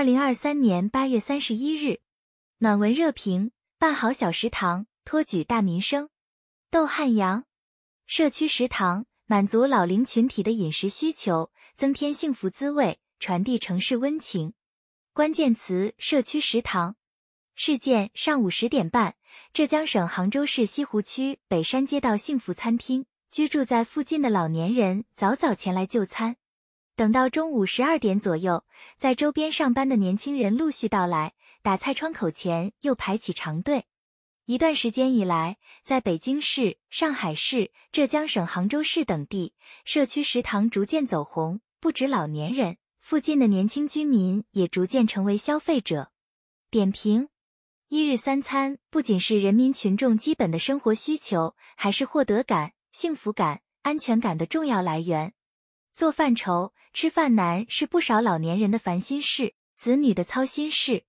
二零二三年八月三十一日，暖文热评：办好小食堂，托举大民生。窦汉阳，社区食堂满足老龄群体的饮食需求，增添幸福滋味，传递城市温情。关键词：社区食堂。事件：上午十点半，浙江省杭州市西湖区北山街道幸福餐厅，居住在附近的老年人早早前来就餐。等到中午十二点左右，在周边上班的年轻人陆续到来，打菜窗口前又排起长队。一段时间以来，在北京市、上海市、浙江省杭州市等地，社区食堂逐渐走红。不止老年人，附近的年轻居民也逐渐成为消费者。点评：一日三餐不仅是人民群众基本的生活需求，还是获得感、幸福感、安全感的重要来源。做饭愁、吃饭难是不少老年人的烦心事，子女的操心事。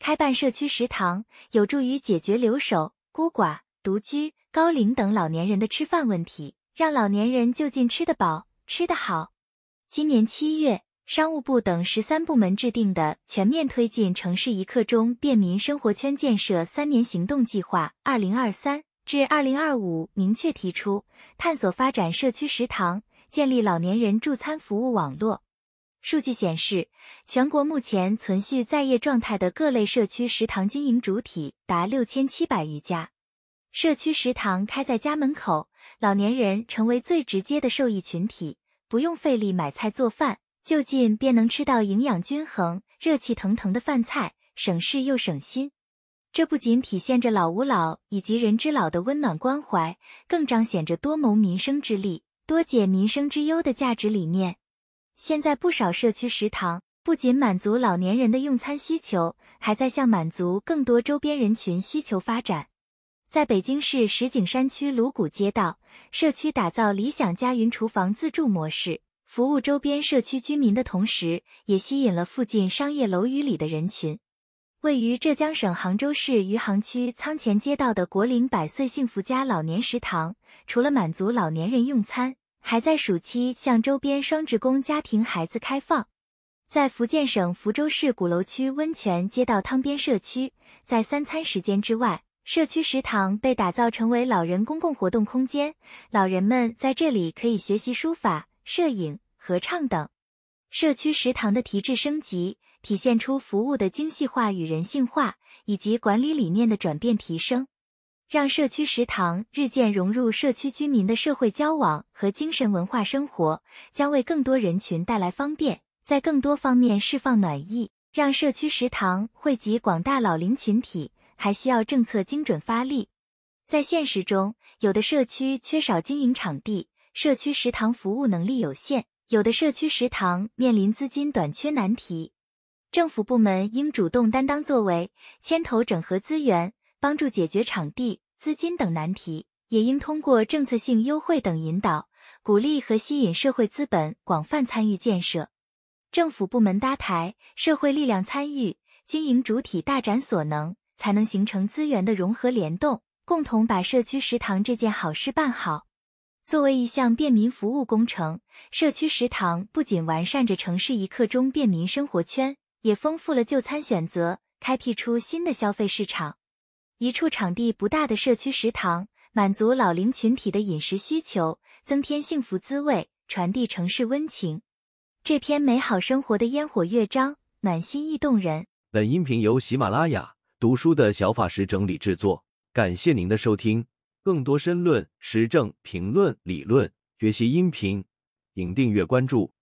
开办社区食堂有助于解决留守、孤寡、独居、高龄等老年人的吃饭问题，让老年人就近吃得饱、吃得好。今年七月，商务部等十三部门制定的《全面推进城市一刻钟便民生活圈建设三年行动计划（二零二三至二零二五）》明确提出，探索发展社区食堂。建立老年人助餐服务网络。数据显示，全国目前存续在业状态的各类社区食堂经营主体达六千七百余家。社区食堂开在家门口，老年人成为最直接的受益群体，不用费力买菜做饭，就近便能吃到营养均衡、热气腾腾的饭菜，省事又省心。这不仅体现着老吾老以及人之老的温暖关怀，更彰显着多谋民生之力。多解民生之忧的价值理念，现在不少社区食堂不仅满足老年人的用餐需求，还在向满足更多周边人群需求发展。在北京市石景山区鲁谷街道，社区打造理想家云厨房自助模式，服务周边社区居民的同时，也吸引了附近商业楼宇里的人群。位于浙江省杭州市余杭区仓前街道的国林百岁幸福家老年食堂，除了满足老年人用餐，还在暑期向周边双职工家庭孩子开放。在福建省福州市鼓楼区温泉街道汤边社区，在三餐时间之外，社区食堂被打造成为老人公共活动空间，老人们在这里可以学习书法、摄影、合唱等。社区食堂的提质升级。体现出服务的精细化与人性化，以及管理理念的转变提升，让社区食堂日渐融入社区居民的社会交往和精神文化生活，将为更多人群带来方便，在更多方面释放暖意。让社区食堂惠及广大老龄群体，还需要政策精准发力。在现实中，有的社区缺少经营场地，社区食堂服务能力有限；有的社区食堂面临资金短缺难题。政府部门应主动担当作为，牵头整合资源，帮助解决场地、资金等难题；也应通过政策性优惠等引导，鼓励和吸引社会资本广泛参与建设。政府部门搭台，社会力量参与，经营主体大展所能，才能形成资源的融合联动，共同把社区食堂这件好事办好。作为一项便民服务工程，社区食堂不仅完善着城市一刻钟便民生活圈。也丰富了就餐选择，开辟出新的消费市场。一处场地不大的社区食堂，满足老龄群体的饮食需求，增添幸福滋味，传递城市温情。这篇美好生活的烟火乐章，暖心易动人。本音频由喜马拉雅读书的小法师整理制作，感谢您的收听。更多深论、时政评论、理论学习音频，请订阅关注。